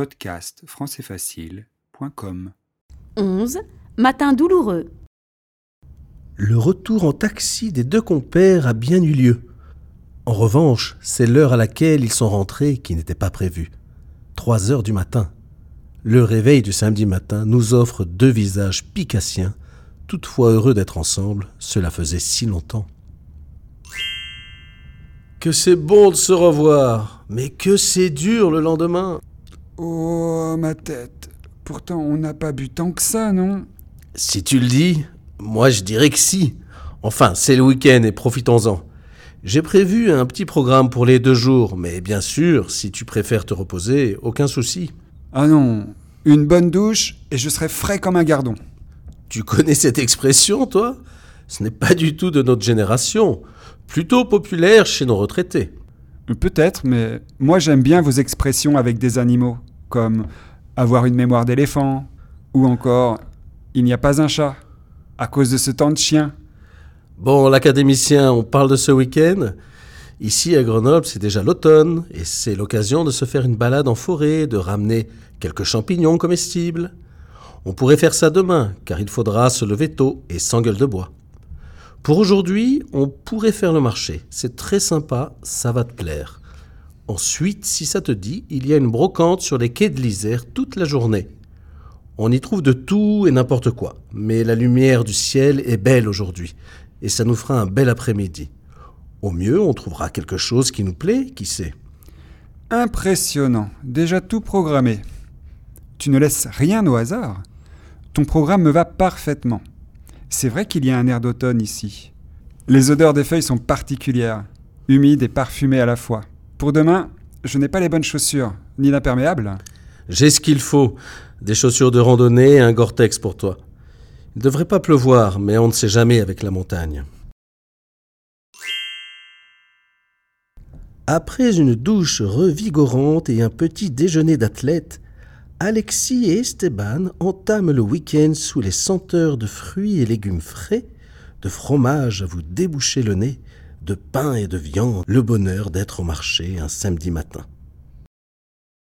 podcast françaisfacile.com 11. Matin douloureux. Le retour en taxi des deux compères a bien eu lieu. En revanche, c'est l'heure à laquelle ils sont rentrés qui n'était pas prévue. Trois heures du matin. Le réveil du samedi matin nous offre deux visages picassiens, toutefois heureux d'être ensemble, cela faisait si longtemps. Que c'est bon de se revoir, mais que c'est dur le lendemain. Oh, ma tête. Pourtant, on n'a pas bu tant que ça, non? Si tu le dis, moi je dirais que si. Enfin, c'est le week-end et profitons-en. J'ai prévu un petit programme pour les deux jours, mais bien sûr, si tu préfères te reposer, aucun souci. Ah non, une bonne douche et je serai frais comme un gardon. Tu connais cette expression, toi? Ce n'est pas du tout de notre génération, plutôt populaire chez nos retraités. Peut-être, mais moi j'aime bien vos expressions avec des animaux, comme avoir une mémoire d'éléphant, ou encore il n'y a pas un chat, à cause de ce temps de chien. Bon, l'académicien, on parle de ce week-end Ici à Grenoble, c'est déjà l'automne, et c'est l'occasion de se faire une balade en forêt, de ramener quelques champignons comestibles. On pourrait faire ça demain, car il faudra se lever tôt et sans gueule de bois. Pour aujourd'hui, on pourrait faire le marché. C'est très sympa, ça va te plaire. Ensuite, si ça te dit, il y a une brocante sur les quais de l'Isère toute la journée. On y trouve de tout et n'importe quoi, mais la lumière du ciel est belle aujourd'hui, et ça nous fera un bel après-midi. Au mieux, on trouvera quelque chose qui nous plaît, qui sait. Impressionnant, déjà tout programmé. Tu ne laisses rien au hasard. Ton programme me va parfaitement. C'est vrai qu'il y a un air d'automne ici. Les odeurs des feuilles sont particulières, humides et parfumées à la fois. Pour demain, je n'ai pas les bonnes chaussures, ni l'imperméable. J'ai ce qu'il faut. Des chaussures de randonnée et un Gore-Tex pour toi. Il ne devrait pas pleuvoir, mais on ne sait jamais avec la montagne. Après une douche revigorante et un petit déjeuner d'athlète, Alexis et Esteban entament le week-end sous les senteurs de fruits et légumes frais, de fromage à vous déboucher le nez, de pain et de viande, le bonheur d'être au marché un samedi matin.